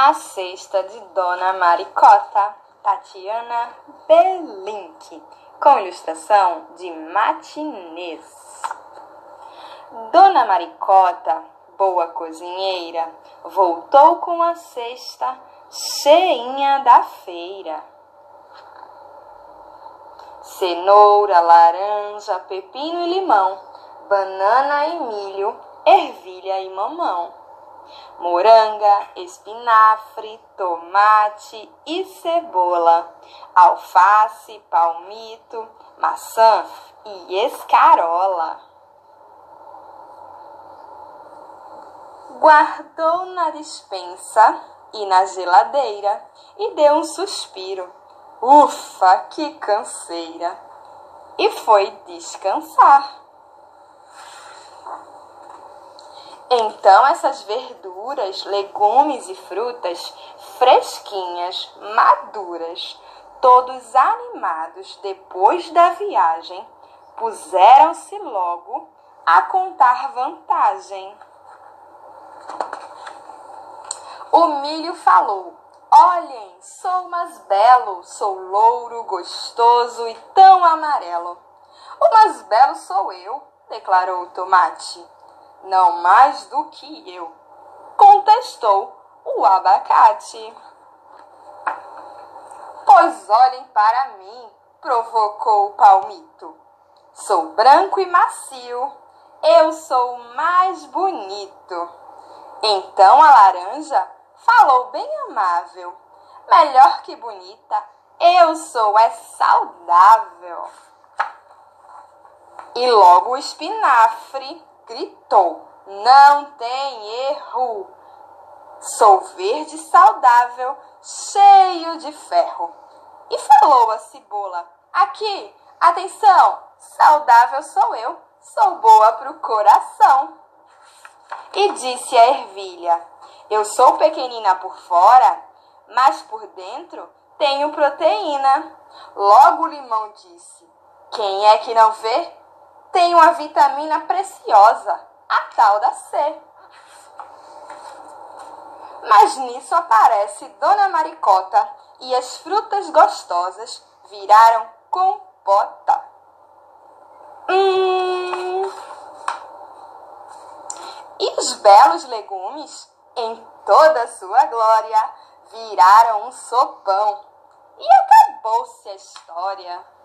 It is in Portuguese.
A cesta de Dona Maricota, Tatiana Belink, com ilustração de Matinês. Dona Maricota, boa cozinheira, voltou com a cesta cheinha da feira. Cenoura, laranja, pepino e limão, banana e milho, ervilha e mamão moranga, espinafre, tomate e cebola, alface, palmito, maçã e escarola. Guardou na despensa e na geladeira e deu um suspiro. Ufa, que canseira! E foi descansar. Então, essas verduras, legumes e frutas fresquinhas, maduras, todos animados depois da viagem, puseram-se logo a contar vantagem. O milho falou: Olhem, sou mais belo, sou louro, gostoso e tão amarelo. O mais belo sou eu, declarou o tomate não mais do que eu, contestou o abacate. Pois olhem para mim, provocou o palmito. Sou branco e macio, eu sou o mais bonito. Então a laranja falou bem amável, melhor que bonita, eu sou é saudável. E logo o espinafre gritou: Não tem erro! Sou verde saudável, cheio de ferro. E falou a cebola: Aqui, atenção, saudável sou eu, sou boa pro coração. E disse a ervilha: Eu sou pequenina por fora, mas por dentro tenho proteína. Logo o limão disse: Quem é que não vê tem uma vitamina preciosa, a tal da C. Mas nisso aparece Dona Maricota e as frutas gostosas viraram compota. Hum. E os belos legumes, em toda sua glória, viraram um sopão. E acabou-se a história.